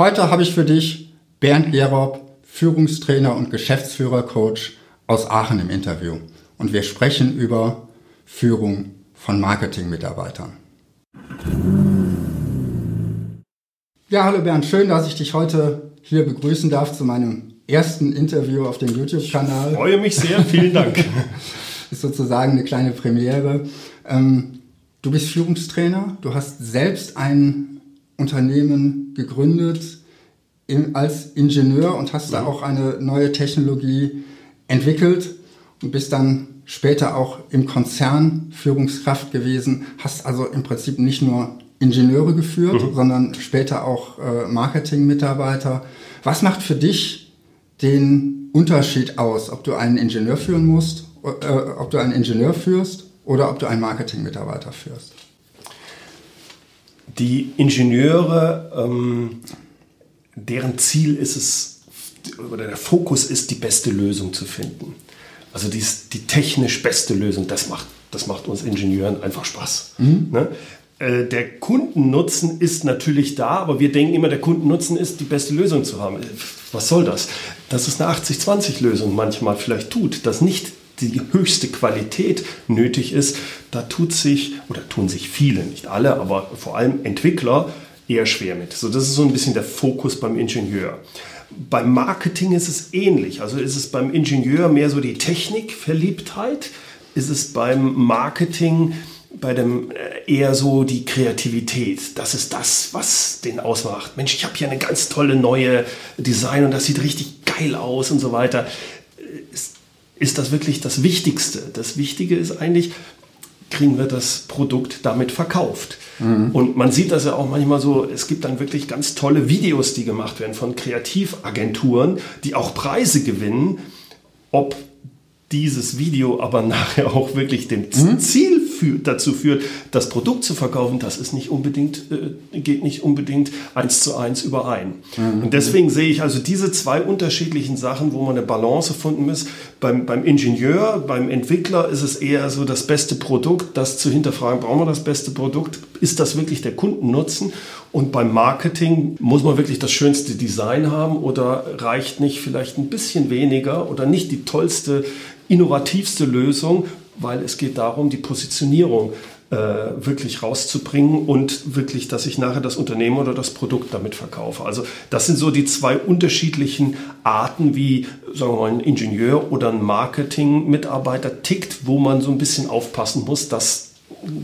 Heute habe ich für dich Bernd Gerob, Führungstrainer und Geschäftsführercoach aus Aachen im Interview. Und wir sprechen über Führung von Marketingmitarbeitern. Ja, hallo Bernd, schön, dass ich dich heute hier begrüßen darf zu meinem ersten Interview auf dem YouTube-Kanal. Ich freue mich sehr, vielen Dank. ist sozusagen eine kleine Premiere. Ähm, du bist Führungstrainer, du hast selbst ein Unternehmen gegründet in, als Ingenieur und hast ja. da auch eine neue Technologie entwickelt und bist dann später auch im Konzern Führungskraft gewesen, hast also im Prinzip nicht nur Ingenieure geführt, mhm. sondern später auch äh, Marketing-Mitarbeiter. Was macht für dich den Unterschied aus, ob du einen Ingenieur führen musst, äh, ob du einen Ingenieur führst oder ob du einen Marketing-Mitarbeiter führst? Die Ingenieure, ähm, deren Ziel ist es, oder der Fokus ist, die beste Lösung zu finden. Also die, die technisch beste Lösung, das macht, das macht uns Ingenieuren einfach Spaß. Mhm. Ne? Äh, der Kundennutzen ist natürlich da, aber wir denken immer, der Kundennutzen ist, die beste Lösung zu haben. Was soll das? Dass es eine 80-20-Lösung manchmal vielleicht tut, dass nicht die höchste Qualität nötig ist, da tut sich, oder tun sich viele, nicht alle, aber vor allem Entwickler eher schwer mit. So, das ist so ein bisschen der Fokus beim Ingenieur. Beim Marketing ist es ähnlich. Also ist es beim Ingenieur mehr so die Technikverliebtheit, ist es beim Marketing bei dem äh, eher so die Kreativität. Das ist das, was den ausmacht. Mensch, ich habe hier eine ganz tolle neue Design und das sieht richtig geil aus und so weiter. Ist, ist das wirklich das Wichtigste? Das Wichtige ist eigentlich, kriegen wir das Produkt damit verkauft. Mhm. Und man sieht das ja auch manchmal so, es gibt dann wirklich ganz tolle Videos, die gemacht werden von Kreativagenturen, die auch Preise gewinnen. Ob dieses Video aber nachher auch wirklich dem mhm. Ziel führt, dazu führt, das Produkt zu verkaufen, das ist nicht unbedingt, äh, geht nicht unbedingt eins zu eins überein. Mhm. Und deswegen sehe ich also diese zwei unterschiedlichen Sachen, wo man eine Balance finden muss. Beim, beim Ingenieur, beim Entwickler ist es eher so das beste Produkt, das zu hinterfragen, brauchen wir das beste Produkt? Ist das wirklich der Kundennutzen? Und beim Marketing muss man wirklich das schönste Design haben oder reicht nicht vielleicht ein bisschen weniger oder nicht die tollste innovativste Lösung, weil es geht darum, die Positionierung äh, wirklich rauszubringen und wirklich, dass ich nachher das Unternehmen oder das Produkt damit verkaufe. Also das sind so die zwei unterschiedlichen Arten, wie sagen wir mal, ein Ingenieur oder ein Marketing-Mitarbeiter tickt, wo man so ein bisschen aufpassen muss, dass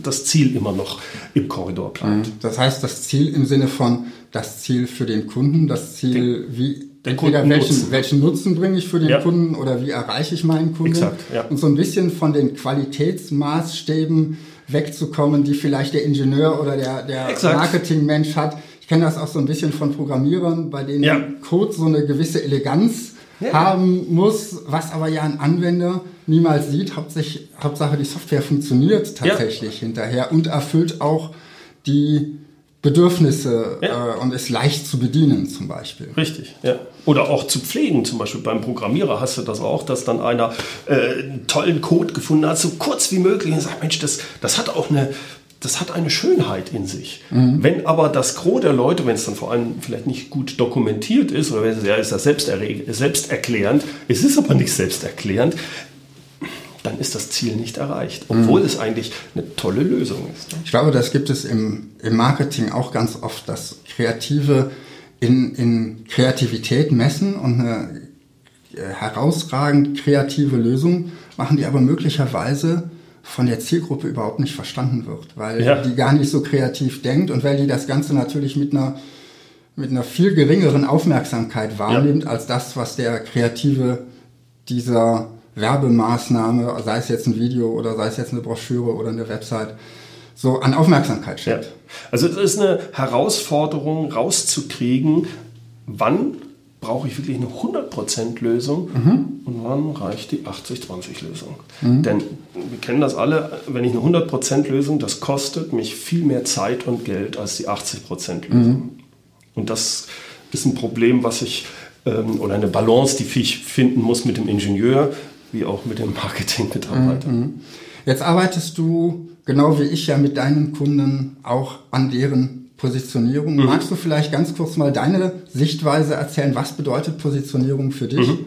das Ziel immer noch im Korridor bleibt. Mhm. Das heißt, das Ziel im Sinne von das Ziel für den Kunden, das Ziel, Den, wie entweder welchen, welchen Nutzen bringe ich für den ja. Kunden oder wie erreiche ich meinen Kunden. Exakt, ja. Und so ein bisschen von den Qualitätsmaßstäben wegzukommen, die vielleicht der Ingenieur oder der, der Marketingmensch hat. Ich kenne das auch so ein bisschen von Programmierern, bei denen ja. Code so eine gewisse Eleganz ja. haben muss, was aber ja ein Anwender niemals sieht. Hauptsächlich, Hauptsache die Software funktioniert tatsächlich hinterher und erfüllt auch die Bedürfnisse ja. äh, und ist leicht zu bedienen zum Beispiel. Richtig, ja. Oder auch zu pflegen, zum Beispiel beim Programmierer hast du das auch, dass dann einer äh, einen tollen Code gefunden hat, so kurz wie möglich und sagt, Mensch, das, das hat auch eine, das hat eine Schönheit in sich. Mhm. Wenn aber das Gros der Leute, wenn es dann vor allem vielleicht nicht gut dokumentiert ist, oder wenn es ja ist das selbsterklärend, es ist aber nicht selbsterklärend, dann ist das Ziel nicht erreicht, obwohl mhm. es eigentlich eine tolle Lösung ist. Ich glaube, das gibt es im, im Marketing auch ganz oft, dass Kreative in, in Kreativität messen und eine äh, herausragend kreative Lösung machen, die aber möglicherweise von der Zielgruppe überhaupt nicht verstanden wird, weil ja. die gar nicht so kreativ denkt und weil die das Ganze natürlich mit einer mit einer viel geringeren Aufmerksamkeit wahrnimmt ja. als das, was der Kreative dieser Werbemaßnahme, sei es jetzt ein Video oder sei es jetzt eine Broschüre oder eine Website, so an Aufmerksamkeit schenkt. Ja. Also es ist eine Herausforderung rauszukriegen, wann brauche ich wirklich eine 100% Lösung mhm. und wann reicht die 80-20-Lösung. Mhm. Denn wir kennen das alle, wenn ich eine 100% Lösung, das kostet mich viel mehr Zeit und Geld als die 80% Lösung. Mhm. Und das ist ein Problem, was ich, ähm, oder eine Balance, die ich finden muss mit dem Ingenieur, wie auch mit dem Marketing-Mitarbeiter. Mhm, mhm. Jetzt arbeitest du, genau wie ich ja, mit deinen Kunden auch an deren Positionierung. Mhm. Magst du vielleicht ganz kurz mal deine Sichtweise erzählen? Was bedeutet Positionierung für dich? Mhm.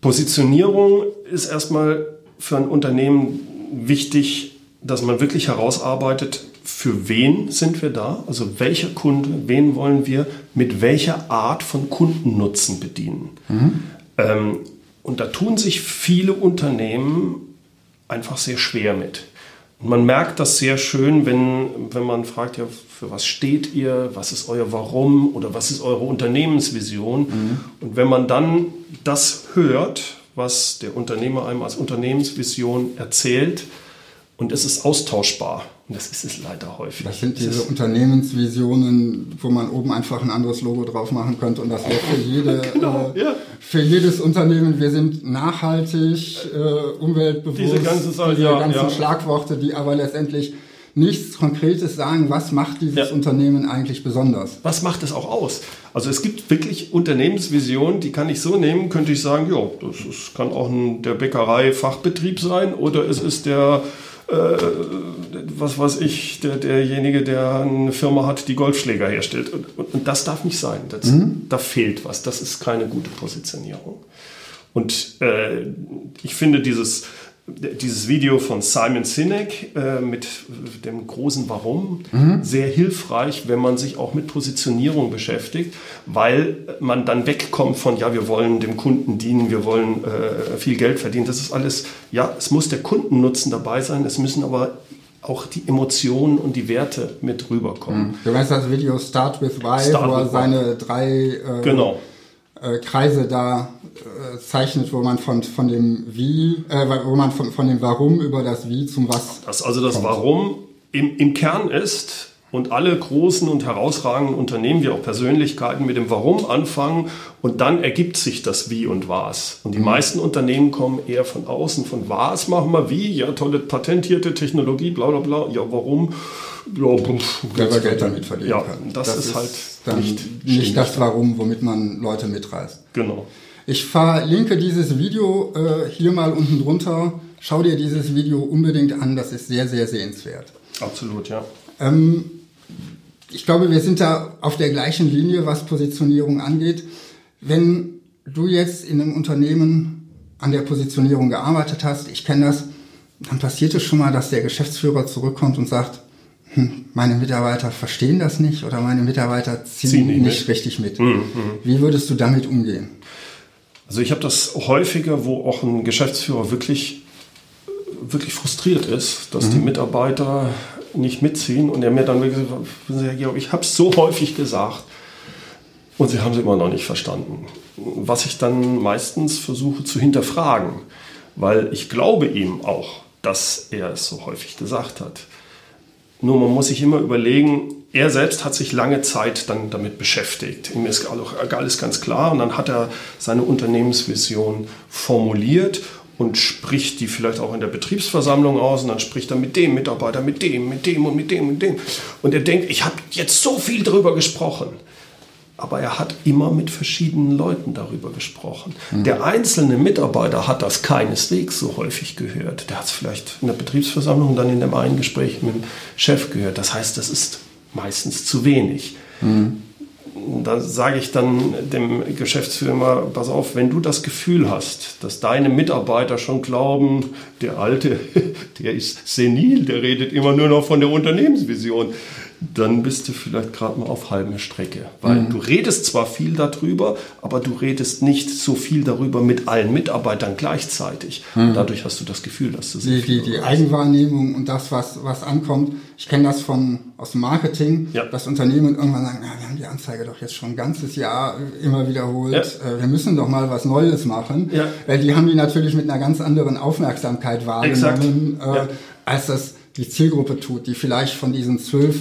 Positionierung ist erstmal für ein Unternehmen wichtig, dass man wirklich herausarbeitet, für wen sind wir da? Also welcher Kunde, wen wollen wir mit welcher Art von Kundennutzen bedienen? Mhm. Ähm, und da tun sich viele Unternehmen einfach sehr schwer mit. Und man merkt das sehr schön, wenn, wenn man fragt, ja, für was steht ihr, was ist euer Warum oder was ist eure Unternehmensvision? Mhm. Und wenn man dann das hört, was der Unternehmer einem als Unternehmensvision erzählt, und es ist austauschbar. Und das ist es leider häufig. Das sind diese Unternehmensvisionen, wo man oben einfach ein anderes Logo drauf machen könnte. Und das wäre für, jede, genau, äh, ja. für jedes Unternehmen, wir sind nachhaltig, äh, umweltbewusst, diese, ganze Zeit, diese ja, ganzen ja. Schlagworte, die aber letztendlich nichts Konkretes sagen, was macht dieses ja. Unternehmen eigentlich besonders? Was macht es auch aus? Also es gibt wirklich Unternehmensvisionen, die kann ich so nehmen, könnte ich sagen, ja, das ist, kann auch ein, der Bäckerei-Fachbetrieb sein oder es ist der äh, was weiß ich, der, derjenige, der eine Firma hat, die Golfschläger herstellt. Und, und, und das darf nicht sein. Das, mhm. Da fehlt was. Das ist keine gute Positionierung. Und äh, ich finde dieses dieses Video von Simon Sinek äh, mit dem großen Warum mhm. sehr hilfreich, wenn man sich auch mit Positionierung beschäftigt, weil man dann wegkommt von, ja, wir wollen dem Kunden dienen, wir wollen äh, viel Geld verdienen. Das ist alles, ja, es muss der Kundennutzen dabei sein, es müssen aber auch die Emotionen und die Werte mit rüberkommen. Mhm. Du weißt das Video Start with Why, Start wo er seine drei äh, genau. Äh, Kreise da äh, zeichnet, wo man von, von dem Wie, äh, wo man von, von dem Warum über das Wie zum Was. Das also das kommt. Warum im, im Kern ist und alle großen und herausragenden Unternehmen, wie auch Persönlichkeiten, mit dem Warum anfangen und dann ergibt sich das Wie und Was. Und die mhm. meisten Unternehmen kommen eher von außen, von Was machen wir wie, ja, tolle patentierte Technologie, bla bla bla, ja, warum? Ja, pff, Selber Geld damit verdienen ja, kann. Das, das ist, ist halt dann nicht, nicht das Warum, womit man Leute mitreißt. Genau. Ich verlinke dieses Video äh, hier mal unten drunter. Schau dir dieses Video unbedingt an, das ist sehr, sehr sehenswert. Absolut, ja. Ähm, ich glaube, wir sind da auf der gleichen Linie, was Positionierung angeht. Wenn du jetzt in einem Unternehmen an der Positionierung gearbeitet hast, ich kenne das, dann passiert es schon mal, dass der Geschäftsführer zurückkommt und sagt, hm, meine Mitarbeiter verstehen das nicht oder meine Mitarbeiter ziehen, ziehen nicht, nicht richtig mit. Mhm. Wie würdest du damit umgehen? Also ich habe das häufiger, wo auch ein Geschäftsführer wirklich, wirklich frustriert ist, dass mhm. die Mitarbeiter nicht mitziehen und er mir dann wirklich sagt, ich habe es so häufig gesagt und sie haben es immer noch nicht verstanden. Was ich dann meistens versuche zu hinterfragen, weil ich glaube ihm auch, dass er es so häufig gesagt hat. Nur man muss sich immer überlegen, er selbst hat sich lange Zeit dann damit beschäftigt. Ihm ist alles ganz klar und dann hat er seine Unternehmensvision formuliert und spricht die vielleicht auch in der Betriebsversammlung aus und dann spricht er mit dem Mitarbeiter, mit dem, mit dem und mit dem und dem. Und er denkt, ich habe jetzt so viel darüber gesprochen. Aber er hat immer mit verschiedenen Leuten darüber gesprochen. Mhm. Der einzelne Mitarbeiter hat das keineswegs so häufig gehört. Der hat es vielleicht in der Betriebsversammlung und dann in dem einen Gespräch mit dem Chef gehört. Das heißt, das ist meistens zu wenig. Mhm. Da sage ich dann dem Geschäftsführer, pass auf, wenn du das Gefühl hast, dass deine Mitarbeiter schon glauben, der Alte, der ist senil, der redet immer nur noch von der Unternehmensvision, dann bist du vielleicht gerade mal auf halber Strecke. Weil mhm. du redest zwar viel darüber, aber du redest nicht so viel darüber mit allen Mitarbeitern gleichzeitig. Mhm. Dadurch hast du das Gefühl, dass du die, die, die Eigenwahrnehmung und das, was, was ankommt. Ich kenne das von, aus dem Marketing, ja. dass Unternehmen irgendwann sagen, na, wir haben die Anzeige doch jetzt schon ein ganzes Jahr immer wiederholt. Ja. Äh, wir müssen doch mal was Neues machen. Ja. Weil die haben die natürlich mit einer ganz anderen Aufmerksamkeit wahrgenommen, äh, als das die Zielgruppe tut, die vielleicht von diesen zwölf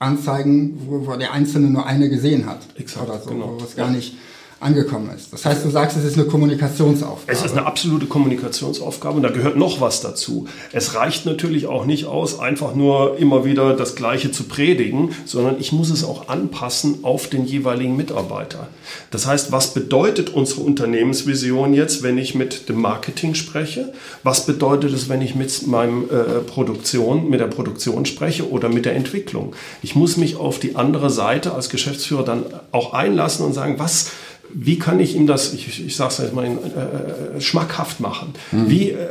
Anzeigen, wo, wo der Einzelne nur eine gesehen hat. Exakt, oder so, genau. wo es gar ja. nicht angekommen ist. Das heißt, du sagst, es ist eine Kommunikationsaufgabe. Es ist eine absolute Kommunikationsaufgabe und da gehört noch was dazu. Es reicht natürlich auch nicht aus, einfach nur immer wieder das Gleiche zu predigen, sondern ich muss es auch anpassen auf den jeweiligen Mitarbeiter. Das heißt, was bedeutet unsere Unternehmensvision jetzt, wenn ich mit dem Marketing spreche? Was bedeutet es, wenn ich mit meinem äh, Produktion, mit der Produktion spreche oder mit der Entwicklung? Ich muss mich auf die andere Seite als Geschäftsführer dann auch einlassen und sagen, was wie kann ich ihm das, ich, ich sage es jetzt mal, äh, äh, schmackhaft machen? Mhm. Wie äh,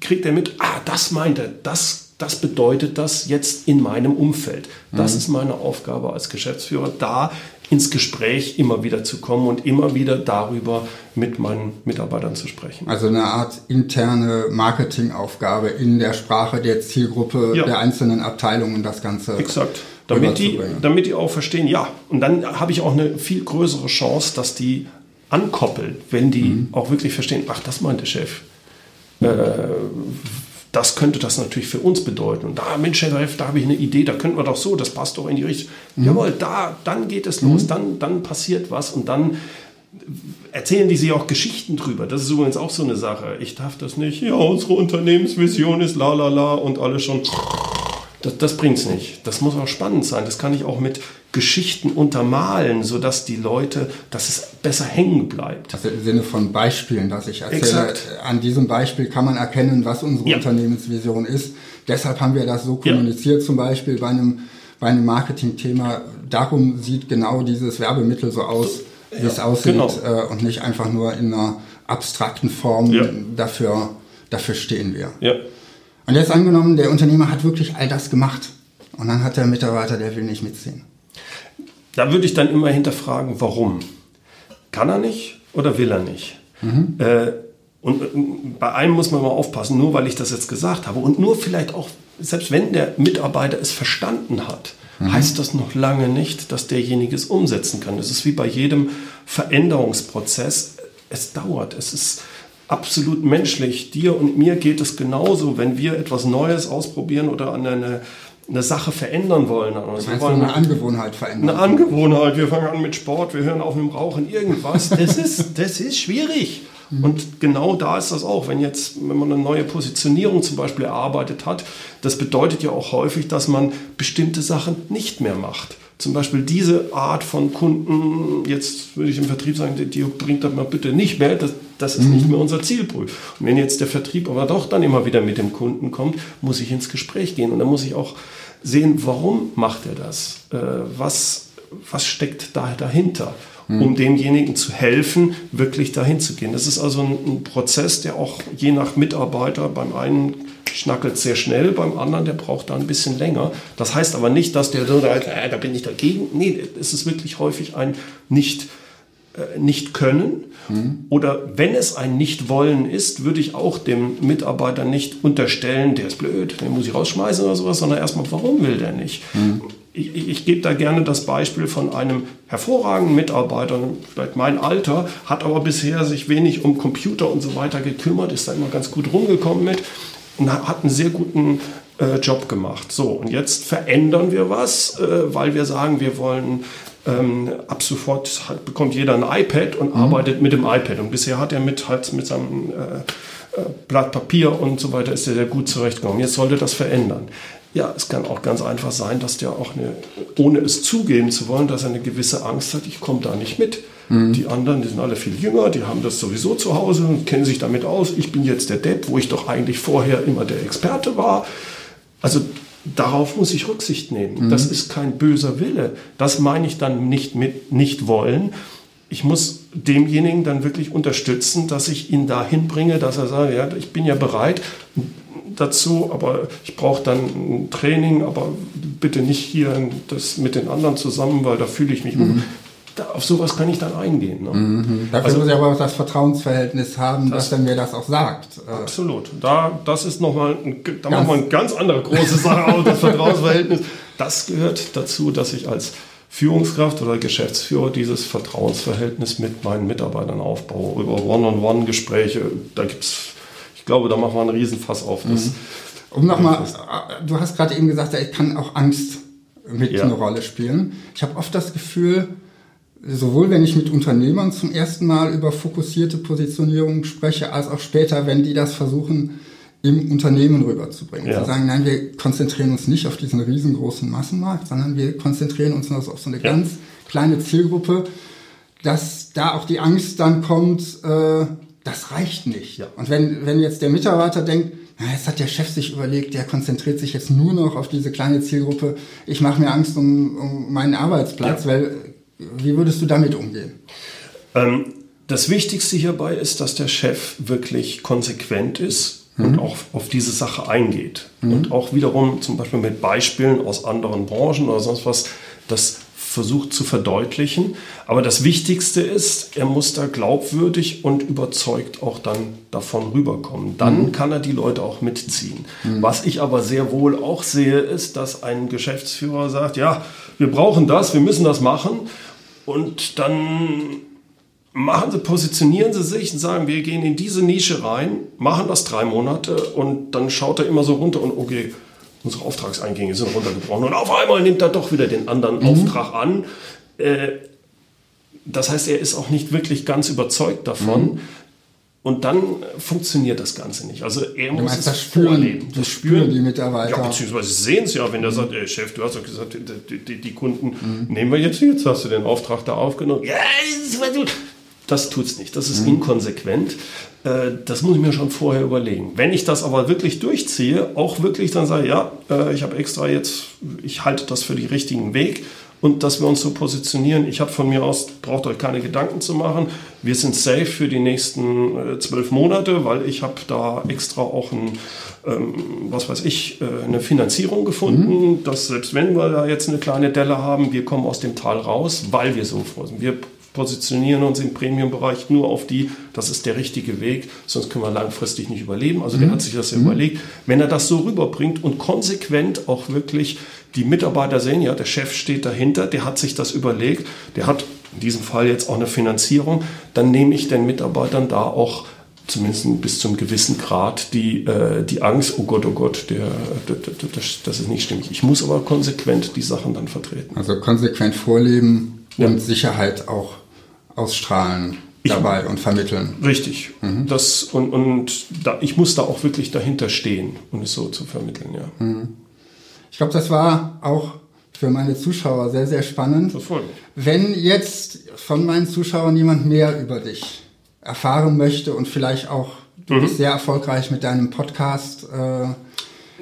kriegt er mit, ah, das meint er, das, das bedeutet das jetzt in meinem Umfeld. Das mhm. ist meine Aufgabe als Geschäftsführer, da ins Gespräch immer wieder zu kommen und immer wieder darüber mit meinen Mitarbeitern zu sprechen. Also eine Art interne Marketingaufgabe in der Sprache der Zielgruppe ja. der einzelnen Abteilungen das Ganze. Exakt damit die, damit die auch verstehen, ja. Und dann habe ich auch eine viel größere Chance, dass die ankoppeln, wenn die mhm. auch wirklich verstehen, ach, das meint der Chef. Äh, das könnte das natürlich für uns bedeuten. Und da, Mensch, Herr Chef, da habe ich eine Idee, da könnten wir doch so, das passt doch in die Richtung. Mhm. Jawohl, da, dann geht es los, mhm. dann, dann passiert was und dann erzählen die sich auch Geschichten drüber. Das ist übrigens auch so eine Sache. Ich darf das nicht. Ja, unsere Unternehmensvision ist la la la und alle schon das, das bringt es nicht. Das muss auch spannend sein. Das kann ich auch mit Geschichten untermalen, sodass die Leute, dass es besser hängen bleibt. Also im Sinne von Beispielen, dass ich erzähle. Exakt. An diesem Beispiel kann man erkennen, was unsere ja. Unternehmensvision ist. Deshalb haben wir das so kommuniziert, ja. zum Beispiel bei einem, bei einem Marketingthema. Darum sieht genau dieses Werbemittel so aus, wie ja, es aussieht genau. äh, und nicht einfach nur in einer abstrakten Form. Dafür, dafür stehen wir. Ja. Und jetzt angenommen, der Unternehmer hat wirklich all das gemacht und dann hat der Mitarbeiter, der will nicht mitziehen. Da würde ich dann immer hinterfragen, warum? Kann er nicht oder will er nicht? Mhm. Äh, und äh, bei einem muss man mal aufpassen, nur weil ich das jetzt gesagt habe und nur vielleicht auch, selbst wenn der Mitarbeiter es verstanden hat, mhm. heißt das noch lange nicht, dass derjenige es umsetzen kann. Das ist wie bei jedem Veränderungsprozess. Es dauert, es ist absolut menschlich. Dir und mir geht es genauso, wenn wir etwas Neues ausprobieren oder an eine, eine Sache verändern wollen. Also wir wollen eine Angewohnheit verändern. Eine Angewohnheit. Wir fangen an mit Sport, wir hören auf mit dem Rauchen, irgendwas. Das ist, das ist schwierig. Mhm. Und genau da ist das auch, wenn jetzt, wenn man eine neue Positionierung zum Beispiel erarbeitet hat, das bedeutet ja auch häufig, dass man bestimmte Sachen nicht mehr macht zum Beispiel diese Art von Kunden, jetzt würde ich im Vertrieb sagen, die, die bringt das mal bitte nicht mehr, das, das ist mhm. nicht mehr unser Zielpool. Und wenn jetzt der Vertrieb aber doch dann immer wieder mit dem Kunden kommt, muss ich ins Gespräch gehen und dann muss ich auch sehen, warum macht er das? Äh, was, was steckt da dahinter? Mhm. um demjenigen zu helfen, wirklich dahin zu gehen. Das ist also ein, ein Prozess, der auch je nach Mitarbeiter beim einen schnackelt sehr schnell, beim anderen, der braucht da ein bisschen länger. Das heißt aber nicht, dass der so, da, äh, da bin ich dagegen. Nee, es ist wirklich häufig ein nicht, äh, nicht können. Mhm. Oder wenn es ein Nicht-Wollen ist, würde ich auch dem Mitarbeiter nicht unterstellen, der ist blöd, den muss ich rausschmeißen oder sowas, sondern erstmal, warum will der nicht? Mhm. Ich, ich, ich, gebe da gerne das Beispiel von einem hervorragenden Mitarbeiter, vielleicht mein Alter, hat aber bisher sich wenig um Computer und so weiter gekümmert, ist da immer ganz gut rumgekommen mit hat einen sehr guten äh, Job gemacht. So, und jetzt verändern wir was, äh, weil wir sagen, wir wollen ähm, ab sofort halt bekommt jeder ein iPad und mhm. arbeitet mit dem iPad. Und bisher hat er mit, halt mit seinem äh, äh Blatt Papier und so weiter ist er sehr gut zurechtgekommen. Jetzt sollte das verändern. Ja, es kann auch ganz einfach sein, dass der auch eine, ohne es zugeben zu wollen, dass er eine gewisse Angst hat, ich komme da nicht mit. Mhm. Die anderen, die sind alle viel jünger, die haben das sowieso zu Hause und kennen sich damit aus. Ich bin jetzt der Depp, wo ich doch eigentlich vorher immer der Experte war. Also darauf muss ich Rücksicht nehmen. Mhm. Das ist kein böser Wille. Das meine ich dann nicht mit nicht wollen. Ich muss demjenigen dann wirklich unterstützen, dass ich ihn dahin bringe, dass er sagt, ja, ich bin ja bereit, dazu, aber ich brauche dann ein Training, aber bitte nicht hier das mit den anderen zusammen, weil da fühle ich mich. Mhm. Auf sowas kann ich dann eingehen. Ne? Mhm. Dafür also, muss ich aber auch das Vertrauensverhältnis haben, das, dass er mir das auch sagt. Äh, absolut. Da, das ist nochmal, da machen wir eine ganz andere große Sache aus, das Vertrauensverhältnis. Das gehört dazu, dass ich als Führungskraft oder Geschäftsführer dieses Vertrauensverhältnis mit meinen Mitarbeitern aufbaue. Über One-on-One-Gespräche, da gibt es ich glaube, da machen wir einen Riesenfass auf. Das mhm. Um nochmal, du hast gerade eben gesagt, ich kann auch Angst mit ja. eine Rolle spielen. Ich habe oft das Gefühl, sowohl wenn ich mit Unternehmern zum ersten Mal über fokussierte Positionierung spreche, als auch später, wenn die das versuchen, im Unternehmen rüberzubringen. Ja. Zu sagen, nein, wir konzentrieren uns nicht auf diesen riesengroßen Massenmarkt, sondern wir konzentrieren uns auf so eine ja. ganz kleine Zielgruppe, dass da auch die Angst dann kommt, äh, das reicht nicht. Ja. Und wenn, wenn jetzt der Mitarbeiter denkt, na, jetzt hat der Chef sich überlegt, der konzentriert sich jetzt nur noch auf diese kleine Zielgruppe, ich mache mir Angst um, um meinen Arbeitsplatz, weil wie würdest du damit umgehen? Ähm, das Wichtigste hierbei ist, dass der Chef wirklich konsequent ist mhm. und auch auf diese Sache eingeht. Mhm. Und auch wiederum zum Beispiel mit Beispielen aus anderen Branchen oder sonst was, das versucht zu verdeutlichen. Aber das Wichtigste ist, er muss da glaubwürdig und überzeugt auch dann davon rüberkommen. Dann mhm. kann er die Leute auch mitziehen. Mhm. Was ich aber sehr wohl auch sehe, ist, dass ein Geschäftsführer sagt, ja, wir brauchen das, wir müssen das machen. Und dann machen sie, positionieren sie sich und sagen, wir gehen in diese Nische rein, machen das drei Monate und dann schaut er immer so runter und okay, unsere Auftragseingänge sind runtergebrochen und auf einmal nimmt er doch wieder den anderen mhm. Auftrag an. Äh, das heißt, er ist auch nicht wirklich ganz überzeugt davon. Mhm. Und dann funktioniert das Ganze nicht. Also er du muss es das spüren, vorleben. Das, spüren die Mitarbeiter. Ja, beziehungsweise sehen es ja, wenn der sagt, ey Chef, du hast doch gesagt, die, die, die Kunden mhm. nehmen wir jetzt, jetzt hast du den Auftrag da aufgenommen. Ja, das tut es nicht. Das ist mhm. inkonsequent. Äh, das muss ich mir schon vorher überlegen. Wenn ich das aber wirklich durchziehe, auch wirklich dann sage, ja, äh, ich habe extra jetzt, ich halte das für den richtigen Weg und dass wir uns so positionieren. Ich habe von mir aus, braucht euch keine Gedanken zu machen. Wir sind safe für die nächsten äh, zwölf Monate, weil ich habe da extra auch ein, ähm, was weiß ich, äh, eine Finanzierung gefunden, mhm. dass selbst wenn wir da jetzt eine kleine Delle haben, wir kommen aus dem Tal raus, weil wir so vor sind. Wir positionieren uns im Premium-Bereich nur auf die, das ist der richtige Weg, sonst können wir langfristig nicht überleben. Also der mhm. hat sich das ja mhm. überlegt. Wenn er das so rüberbringt und konsequent auch wirklich die Mitarbeiter sehen, ja, der Chef steht dahinter, der hat sich das überlegt, der hat in diesem Fall jetzt auch eine Finanzierung, dann nehme ich den Mitarbeitern da auch zumindest bis zum gewissen Grad die, äh, die Angst, oh Gott, oh Gott, der, der, der, das, das ist nicht stimmig. Ich muss aber konsequent die Sachen dann vertreten. Also konsequent vorleben ja. und Sicherheit auch ausstrahlen dabei ich, und vermitteln. Richtig. Mhm. Das, und und da, ich muss da auch wirklich dahinter stehen, um es so zu vermitteln, ja. Mhm. Ich glaube, das war auch für meine Zuschauer sehr, sehr spannend. Wenn jetzt von meinen Zuschauern jemand mehr über dich erfahren möchte und vielleicht auch, du mhm. bist sehr erfolgreich mit deinem Podcast, äh,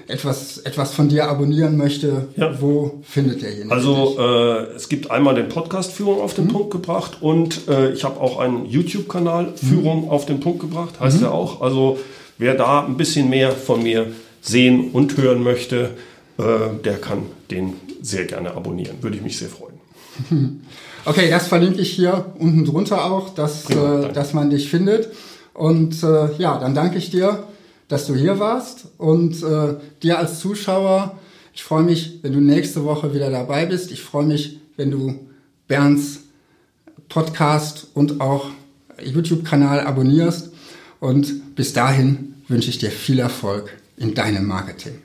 etwas, etwas von dir abonnieren möchte, ja. wo findet derjenige Also äh, es gibt einmal den Podcast Führung auf den mhm. Punkt gebracht und äh, ich habe auch einen YouTube-Kanal Führung mhm. auf den Punkt gebracht, heißt mhm. er auch. Also wer da ein bisschen mehr von mir sehen und hören möchte, äh, der kann den sehr gerne abonnieren. Würde ich mich sehr freuen. Okay, das verlinke ich hier unten drunter auch, dass, ja, äh, dass man dich findet. Und äh, ja, dann danke ich dir dass du hier warst und äh, dir als Zuschauer, ich freue mich, wenn du nächste Woche wieder dabei bist. Ich freue mich, wenn du Bernds Podcast und auch YouTube-Kanal abonnierst. Und bis dahin wünsche ich dir viel Erfolg in deinem Marketing.